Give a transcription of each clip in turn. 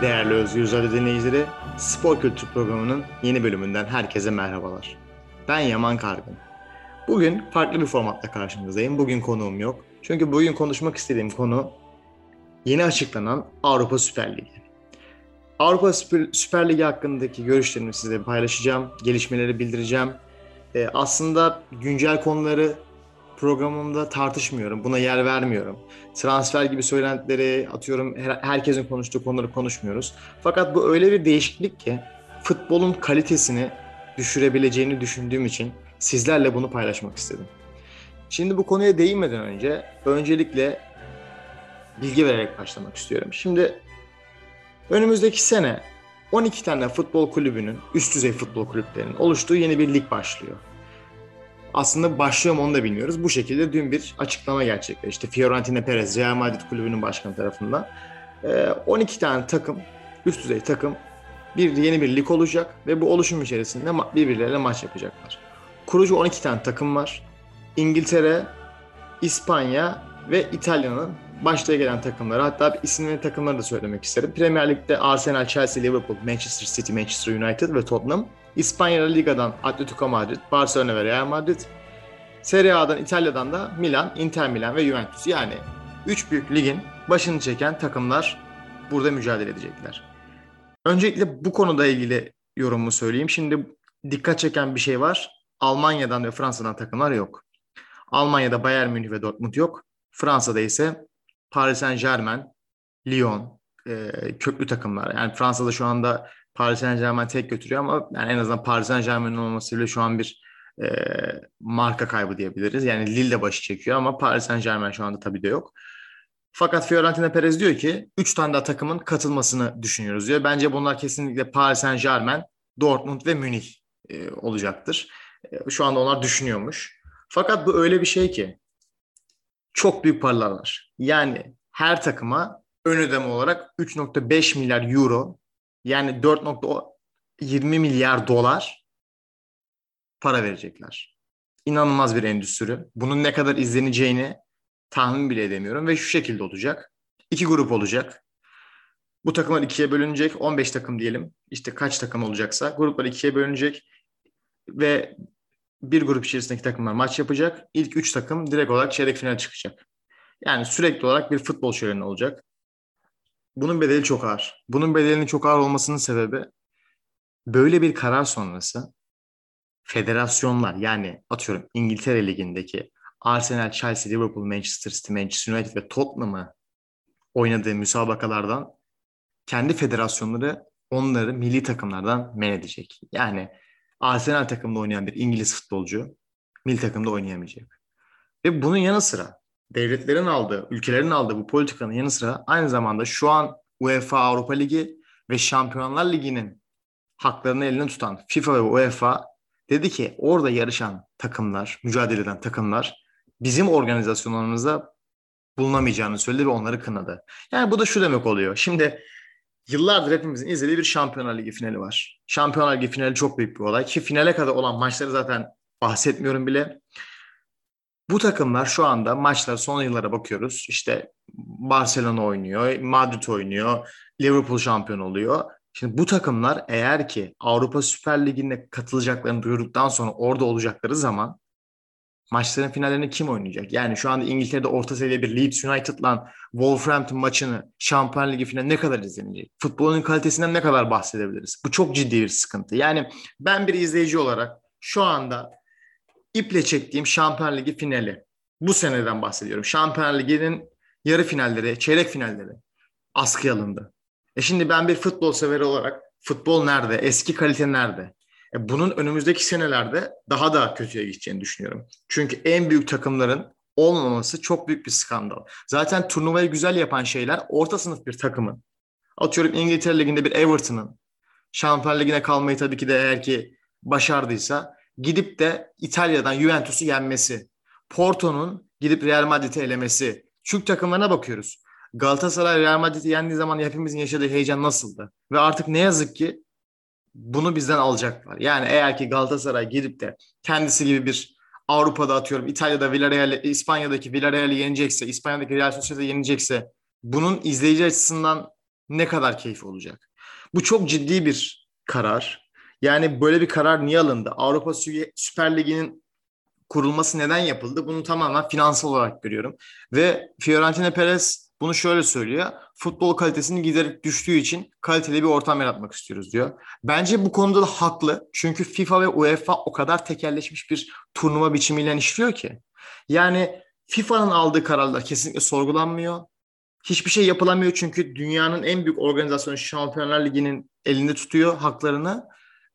Değerli Özgür Radyo dinleyicileri, Spor Kültür Programı'nın yeni bölümünden herkese merhabalar. Ben Yaman Kargın. Bugün farklı bir formatla karşınızdayım. Bugün konuğum yok. Çünkü bugün konuşmak istediğim konu yeni açıklanan Avrupa Süper Ligi. Avrupa Süper, Süper Ligi hakkındaki görüşlerimi size paylaşacağım, gelişmeleri bildireceğim. Ee, aslında güncel konuları programımda tartışmıyorum. Buna yer vermiyorum. Transfer gibi söylentileri atıyorum her, herkesin konuştuğu konuları konuşmuyoruz. Fakat bu öyle bir değişiklik ki futbolun kalitesini düşürebileceğini düşündüğüm için sizlerle bunu paylaşmak istedim. Şimdi bu konuya değinmeden önce öncelikle bilgi vererek başlamak istiyorum. Şimdi önümüzdeki sene 12 tane futbol kulübünün, üst düzey futbol kulüplerinin oluştuğu yeni bir lig başlıyor aslında başlıyor mu onu da bilmiyoruz. Bu şekilde dün bir açıklama gerçekleşti. Fiorentina Perez, Real Madrid kulübünün başkanı tarafından. 12 ee, tane takım, üst düzey takım bir yeni bir lig olacak ve bu oluşum içerisinde birbirleriyle maç yapacaklar. Kurucu 12 tane takım var. İngiltere, İspanya ve İtalya'nın başta gelen takımları hatta isimleri takımları da söylemek isterim. Premier Lig'de Arsenal, Chelsea, Liverpool, Manchester City, Manchester United ve Tottenham. İspanya Liga'dan Atletico Madrid, Barcelona ve Real Madrid. Serie A'dan İtalya'dan da Milan, Inter Milan ve Juventus. Yani 3 büyük ligin başını çeken takımlar burada mücadele edecekler. Öncelikle bu konuda ilgili yorumumu söyleyeyim. Şimdi dikkat çeken bir şey var. Almanya'dan ve Fransa'dan takımlar yok. Almanya'da Bayern Münih ve Dortmund yok. Fransa'da ise Paris Saint Germain, Lyon, e, köklü takımlar. Yani Fransa'da şu anda Paris Saint Germain tek götürüyor ama yani en azından Paris Saint Germain'in olmasıyla şu an bir e, marka kaybı diyebiliriz. Yani Lille de başı çekiyor ama Paris Saint Germain şu anda tabii de yok. Fakat Fiorentina Perez diyor ki 3 tane daha takımın katılmasını düşünüyoruz diyor. Bence bunlar kesinlikle Paris Saint Germain, Dortmund ve Münih e, olacaktır. E, şu anda onlar düşünüyormuş. Fakat bu öyle bir şey ki çok büyük paralar. Yani her takıma ön ödeme olarak 3.5 milyar euro yani 4.20 milyar dolar para verecekler. İnanılmaz bir endüstri. Bunun ne kadar izleneceğini tahmin bile edemiyorum ve şu şekilde olacak. İki grup olacak. Bu takımlar ikiye bölünecek. 15 takım diyelim. İşte kaç takım olacaksa gruplar ikiye bölünecek ve bir grup içerisindeki takımlar maç yapacak. İlk üç takım direkt olarak çeyrek finale çıkacak. Yani sürekli olarak bir futbol şöleni olacak. Bunun bedeli çok ağır. Bunun bedelinin çok ağır olmasının sebebi böyle bir karar sonrası federasyonlar yani atıyorum İngiltere Ligi'ndeki Arsenal, Chelsea, Liverpool, Manchester City, Manchester United ve Tottenham'ı oynadığı müsabakalardan kendi federasyonları onları milli takımlardan men edecek. Yani Arsenal takımında oynayan bir İngiliz futbolcu milli takımda oynayamayacak. Ve bunun yanı sıra devletlerin aldığı, ülkelerin aldığı bu politikanın yanı sıra aynı zamanda şu an UEFA Avrupa Ligi ve Şampiyonlar Ligi'nin haklarını eline tutan FIFA ve UEFA dedi ki orada yarışan takımlar, mücadele eden takımlar bizim organizasyonlarımızda bulunamayacağını söyledi ve onları kınadı. Yani bu da şu demek oluyor. Şimdi yıllardır hepimizin izlediği bir Şampiyonlar Ligi finali var. Şampiyonlar Ligi finali çok büyük bir olay ki finale kadar olan maçları zaten bahsetmiyorum bile. Bu takımlar şu anda maçlar son yıllara bakıyoruz. İşte Barcelona oynuyor, Madrid oynuyor, Liverpool şampiyon oluyor. Şimdi bu takımlar eğer ki Avrupa Süper Ligi'ne katılacaklarını duyurduktan sonra orada olacakları zaman maçların finallerini kim oynayacak? Yani şu anda İngiltere'de orta seviye bir Leeds United'la Wolverhampton maçını Şampiyon Ligi finali ne kadar izlenecek? Futbolun kalitesinden ne kadar bahsedebiliriz? Bu çok ciddi bir sıkıntı. Yani ben bir izleyici olarak şu anda iple çektiğim Şampiyon Ligi finali. Bu seneden bahsediyorum. Şampiyon Ligi'nin yarı finalleri, çeyrek finalleri askıya alındı. E şimdi ben bir futbol severi olarak futbol nerede? Eski kalite nerede? E bunun önümüzdeki senelerde daha da kötüye gideceğini düşünüyorum. Çünkü en büyük takımların olmaması çok büyük bir skandal. Zaten turnuvayı güzel yapan şeyler orta sınıf bir takımın. Atıyorum İngiltere Ligi'nde bir Everton'ın Şampiyon Ligi'ne kalmayı tabii ki de eğer ki başardıysa gidip de İtalya'dan Juventus'u yenmesi, Porto'nun gidip Real Madrid'i elemesi. Türk takımlarına bakıyoruz. Galatasaray Real Madrid'i yendiği zaman hepimizin yaşadığı heyecan nasıldı? Ve artık ne yazık ki bunu bizden alacaklar. Yani eğer ki Galatasaray gidip de kendisi gibi bir Avrupa'da atıyorum İtalya'da Villarreal, İspanya'daki Villarreal'i yenecekse, İspanya'daki Real Sociedad'ı yenecekse bunun izleyici açısından ne kadar keyif olacak? Bu çok ciddi bir karar. Yani böyle bir karar niye alındı? Avrupa Süper Ligi'nin kurulması neden yapıldı? Bunu tamamen finansal olarak görüyorum. Ve Fiorentina Perez bunu şöyle söylüyor. Futbol kalitesinin giderek düştüğü için kaliteli bir ortam yaratmak istiyoruz diyor. Bence bu konuda da haklı. Çünkü FIFA ve UEFA o kadar tekelleşmiş bir turnuva biçimiyle işliyor ki. Yani FIFA'nın aldığı kararlar kesinlikle sorgulanmıyor. Hiçbir şey yapılamıyor çünkü dünyanın en büyük organizasyonu Şampiyonlar Ligi'nin elinde tutuyor haklarını.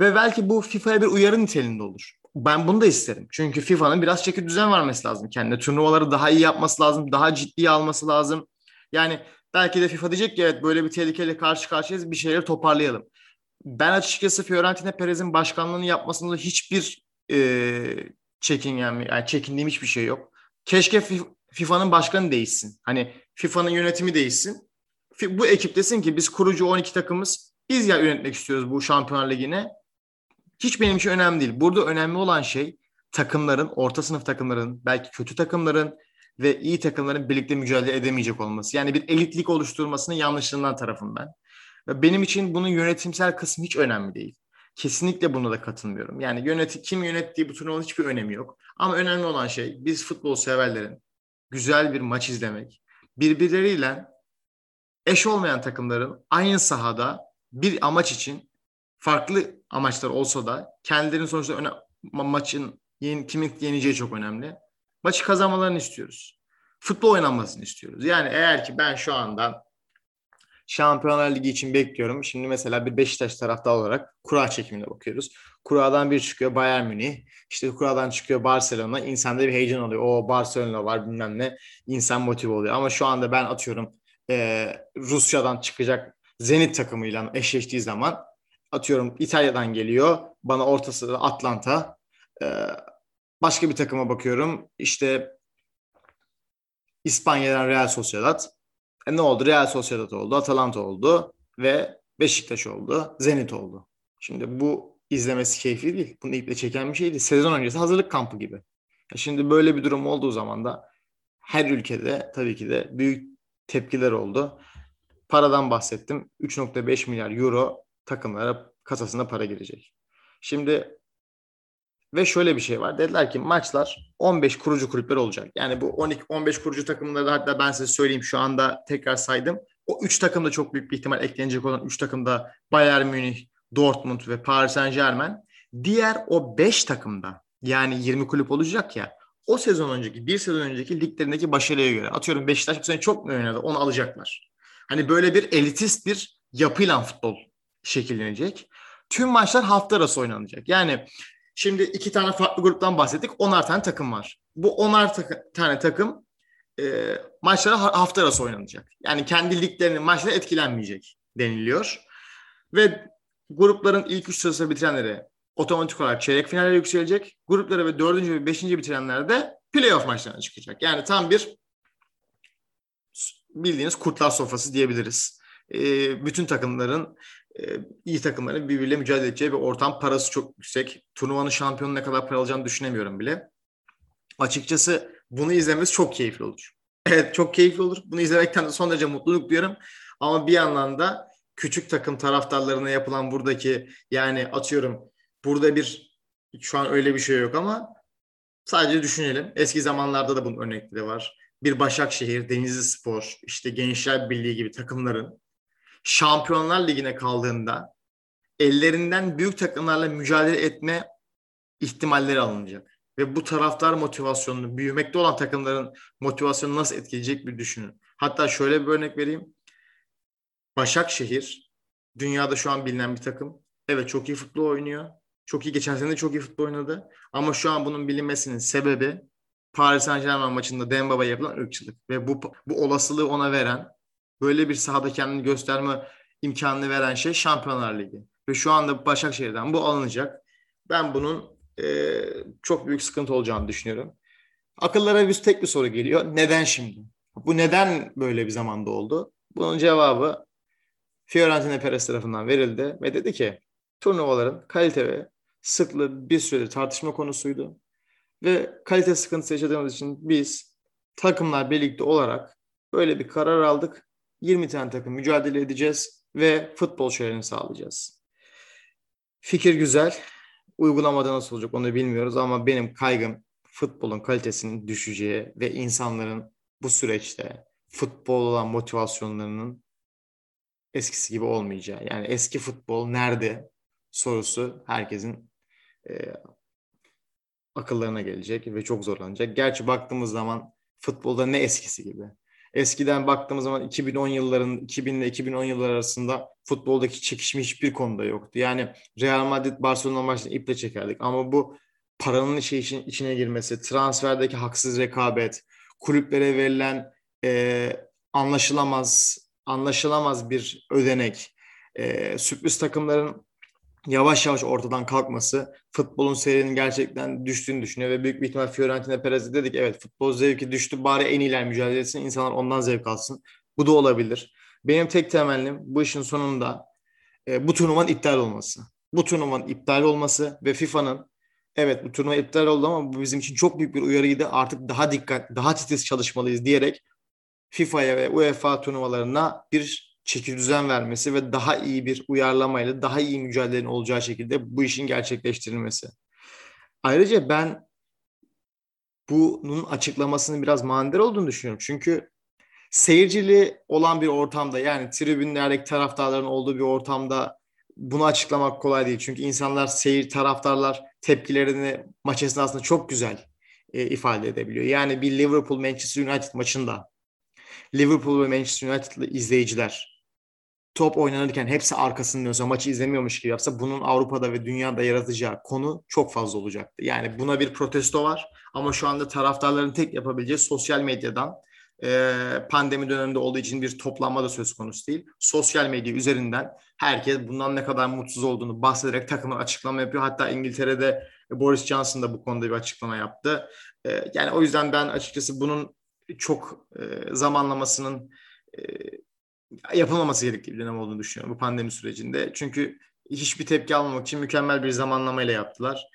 Ve belki bu FIFA'ya bir uyarı niteliğinde olur. Ben bunu da isterim. Çünkü FIFA'nın biraz çeki düzen vermesi lazım kendine. Turnuvaları daha iyi yapması lazım, daha ciddiye alması lazım. Yani belki de FIFA diyecek ki evet böyle bir tehlikeyle karşı karşıyayız bir şeyleri toparlayalım. Ben açıkçası Fiorentina Perez'in başkanlığını yapmasında hiçbir e, çekingen, yani çekindiğim hiçbir şey yok. Keşke FIFA'nın başkanı değişsin. Hani FIFA'nın yönetimi değişsin. Bu ekip desin ki biz kurucu 12 takımız biz ya yönetmek istiyoruz bu Şampiyonlar Ligi'ne. Hiç benim için önemli değil. Burada önemli olan şey takımların, orta sınıf takımların, belki kötü takımların ve iyi takımların birlikte mücadele edemeyecek olması. Yani bir elitlik oluşturmasının yanlışlığından tarafım ben. Benim için bunun yönetimsel kısmı hiç önemli değil. Kesinlikle buna da katılmıyorum. Yani yöneti, kim yönettiği bu turnuvanın hiçbir önemi yok. Ama önemli olan şey biz futbol severlerin güzel bir maç izlemek, birbirleriyle eş olmayan takımların aynı sahada bir amaç için farklı amaçlar olsa da kendilerinin sonuçta öne, maçın yeni, kimin yeneceği çok önemli. Maçı kazanmalarını istiyoruz. Futbol oynanmasını istiyoruz. Yani eğer ki ben şu anda Şampiyonlar Ligi için bekliyorum. Şimdi mesela bir Beşiktaş tarafta olarak kura çekimine bakıyoruz. Kuradan bir çıkıyor Bayern Münih. İşte kuradan çıkıyor Barcelona. İnsanda bir heyecan oluyor. O Barcelona var bilmem ne. İnsan motive oluyor. Ama şu anda ben atıyorum e, Rusya'dan çıkacak Zenit takımıyla eşleştiği zaman atıyorum İtalya'dan geliyor. Bana ortası Atlanta. E, başka bir takıma bakıyorum. İşte İspanya'dan Real Sociedad. E ne oldu? Real Sociedad oldu, Atalanta oldu ve Beşiktaş oldu, Zenit oldu. Şimdi bu izlemesi keyifli değil. Bunu iple çeken bir şeydi. Sezon öncesi hazırlık kampı gibi. E şimdi böyle bir durum olduğu zaman da her ülkede tabii ki de büyük tepkiler oldu. Paradan bahsettim. 3.5 milyar euro takımlara kasasına para girecek. Şimdi ve şöyle bir şey var. Dediler ki maçlar 15 kurucu kulüpler olacak. Yani bu 12 15 kurucu takımları hatta ben size söyleyeyim şu anda tekrar saydım. O 3 takım da çok büyük bir ihtimal eklenecek olan 3 takım da Bayern Münih, Dortmund ve Paris Saint-Germain. Diğer o 5 takımda yani 20 kulüp olacak ya o sezon önceki, bir sezon önceki liglerindeki başarıya göre atıyorum Beşiktaş bu sene çok mu oynadı onu alacaklar. Hani böyle bir elitist bir yapıyla futbol şekillenecek. Tüm maçlar hafta arası oynanacak. Yani Şimdi iki tane farklı gruptan bahsettik. Onar tane takım var. Bu onar ta- tane takım e, maçlara hafta arası oynanacak. Yani kendi liglerinin maçları etkilenmeyecek deniliyor. Ve grupların ilk üç sırasını bitirenleri otomatik olarak çeyrek finale yükselecek. Grupları ve dördüncü ve beşinci bitirenler de playoff maçlarına çıkacak. Yani tam bir bildiğiniz kurtlar sofrası diyebiliriz. E, bütün takımların iyi takımların birbiriyle mücadele edeceği bir ortam. Parası çok yüksek. Turnuvanın şampiyonu ne kadar para alacağını düşünemiyorum bile. Açıkçası bunu izlememiz çok keyifli olur. Evet çok keyifli olur. Bunu izlemekten de son derece mutluluk duyuyorum. Ama bir yandan da küçük takım taraftarlarına yapılan buradaki yani atıyorum burada bir şu an öyle bir şey yok ama sadece düşünelim. Eski zamanlarda da bunun örnekleri var. Bir Başakşehir, Denizli Spor, işte Gençler Birliği gibi takımların Şampiyonlar Ligi'ne kaldığında ellerinden büyük takımlarla mücadele etme ihtimalleri alınacak. Ve bu taraftar motivasyonunu, büyümekte olan takımların motivasyonunu nasıl etkileyecek bir düşünün. Hatta şöyle bir örnek vereyim. Başakşehir dünyada şu an bilinen bir takım. Evet çok iyi futbol oynuyor. Çok iyi geçen sene de çok iyi futbol oynadı. Ama şu an bunun bilinmesinin sebebi Paris Saint Germain maçında Dembaba yapılan ırkçılık. Ve bu, bu olasılığı ona veren böyle bir sahada kendini gösterme imkanını veren şey Şampiyonlar Ligi. Ve şu anda Başakşehir'den bu alınacak. Ben bunun e, çok büyük sıkıntı olacağını düşünüyorum. Akıllara bir tek bir soru geliyor. Neden şimdi? Bu neden böyle bir zamanda oldu? Bunun cevabı Fiorentina Perez tarafından verildi ve dedi ki turnuvaların kalite ve sıklığı bir süredir tartışma konusuydu. Ve kalite sıkıntısı yaşadığımız için biz takımlar birlikte olarak böyle bir karar aldık 20 tane takım mücadele edeceğiz ve futbol şehrini sağlayacağız. Fikir güzel. Uygulamada nasıl olacak onu bilmiyoruz ama benim kaygım futbolun kalitesinin düşeceği ve insanların bu süreçte futbol olan motivasyonlarının eskisi gibi olmayacağı. Yani eski futbol nerede sorusu herkesin e, akıllarına gelecek ve çok zorlanacak. Gerçi baktığımız zaman futbolda ne eskisi gibi. Eskiden baktığımız zaman 2010 yılların 2000 ile 2010 yılları arasında futboldaki çekişme hiçbir konuda yoktu. Yani Real Madrid Barcelona maçını iple çekerdik ama bu paranın işi için içine girmesi, transferdeki haksız rekabet, kulüplere verilen e, anlaşılamaz anlaşılamaz bir ödenek, e, sürpriz takımların yavaş yavaş ortadan kalkması futbolun seyrinin gerçekten düştüğünü düşünüyor ve büyük bir ihtimal Fiorentina Perez'e dedik evet futbol zevki düştü bari en iyiler mücadele etsin insanlar ondan zevk alsın. Bu da olabilir. Benim tek temennim bu işin sonunda e, bu turnuvanın iptal olması. Bu turnuvanın iptal olması ve FIFA'nın evet bu turnuva iptal oldu ama bu bizim için çok büyük bir uyarıydı. Artık daha dikkat, daha titiz çalışmalıyız diyerek FIFA'ya ve UEFA turnuvalarına bir çeki düzen vermesi ve daha iyi bir uyarlamayla daha iyi mücadelenin olacağı şekilde bu işin gerçekleştirilmesi. Ayrıca ben bunun açıklamasının biraz manidar olduğunu düşünüyorum. Çünkü seyircili olan bir ortamda yani tribünlerdeki taraftarların olduğu bir ortamda bunu açıklamak kolay değil. Çünkü insanlar, seyir taraftarlar tepkilerini maç esnasında çok güzel e, ifade edebiliyor. Yani bir Liverpool Manchester United maçında Liverpool ve Manchester United'lı izleyiciler top oynanırken hepsi arkasını dönse maçı izlemiyormuş gibi yapsa bunun Avrupa'da ve dünyada yaratacağı konu çok fazla olacaktı. Yani buna bir protesto var ama şu anda taraftarların tek yapabileceği sosyal medyadan e, pandemi döneminde olduğu için bir toplanma da söz konusu değil. Sosyal medya üzerinden herkes bundan ne kadar mutsuz olduğunu bahsederek takımın açıklama yapıyor. Hatta İngiltere'de Boris Johnson da bu konuda bir açıklama yaptı. E, yani o yüzden ben açıkçası bunun çok e, zamanlamasının yapılmaması gerektiği bir dönem olduğunu düşünüyorum bu pandemi sürecinde. Çünkü hiçbir tepki almamak için mükemmel bir zamanlamayla yaptılar.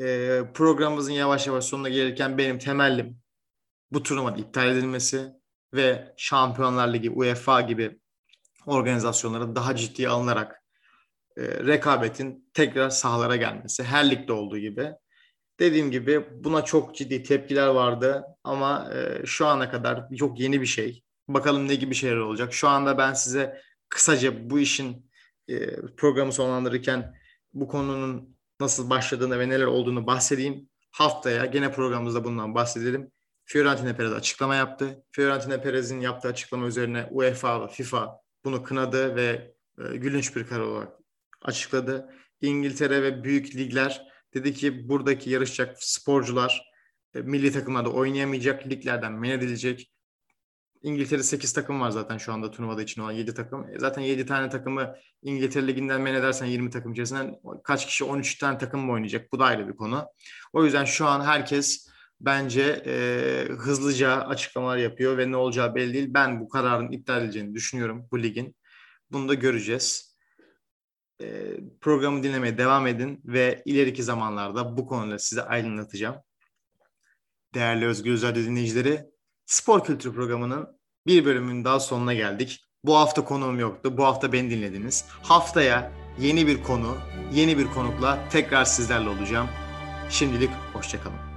E, programımızın yavaş yavaş sonuna gelirken benim temellim bu turnuvanın iptal edilmesi ve Şampiyonlar Ligi, UEFA gibi organizasyonların daha ciddiye alınarak e, rekabetin tekrar sahalara gelmesi. Her ligde olduğu gibi. Dediğim gibi buna çok ciddi tepkiler vardı ama e, şu ana kadar çok yeni bir şey. Bakalım ne gibi şeyler olacak. Şu anda ben size kısaca bu işin e, programı sonlandırırken bu konunun nasıl başladığını ve neler olduğunu bahsedeyim. Haftaya gene programımızda bundan bahsedelim. Fiorentina Perez açıklama yaptı. Fiorentina Perez'in yaptığı açıklama üzerine UEFA ve FIFA bunu kınadı ve e, gülünç bir karar olarak açıkladı. İngiltere ve büyük ligler dedi ki buradaki yarışacak sporcular e, milli takımlarda oynayamayacak, liglerden men edilecek. İngiltere 8 takım var zaten şu anda turnuvada için olan 7 takım. E, zaten 7 tane takımı İngiltere Ligi'nden men edersen 20 takım içerisinden kaç kişi 13 tane takım mı oynayacak? Bu da ayrı bir konu. O yüzden şu an herkes bence e, hızlıca açıklamalar yapıyor ve ne olacağı belli değil. Ben bu kararın iptal edileceğini düşünüyorum bu ligin. Bunu da göreceğiz. E, programı dinlemeye devam edin ve ileriki zamanlarda bu konuda size aydınlatacağım. Değerli Özgür Özel dinleyicileri, Spor Kültürü programının bir bölümünün daha sonuna geldik. Bu hafta konuğum yoktu. Bu hafta beni dinlediniz. Haftaya yeni bir konu, yeni bir konukla tekrar sizlerle olacağım. Şimdilik hoşçakalın.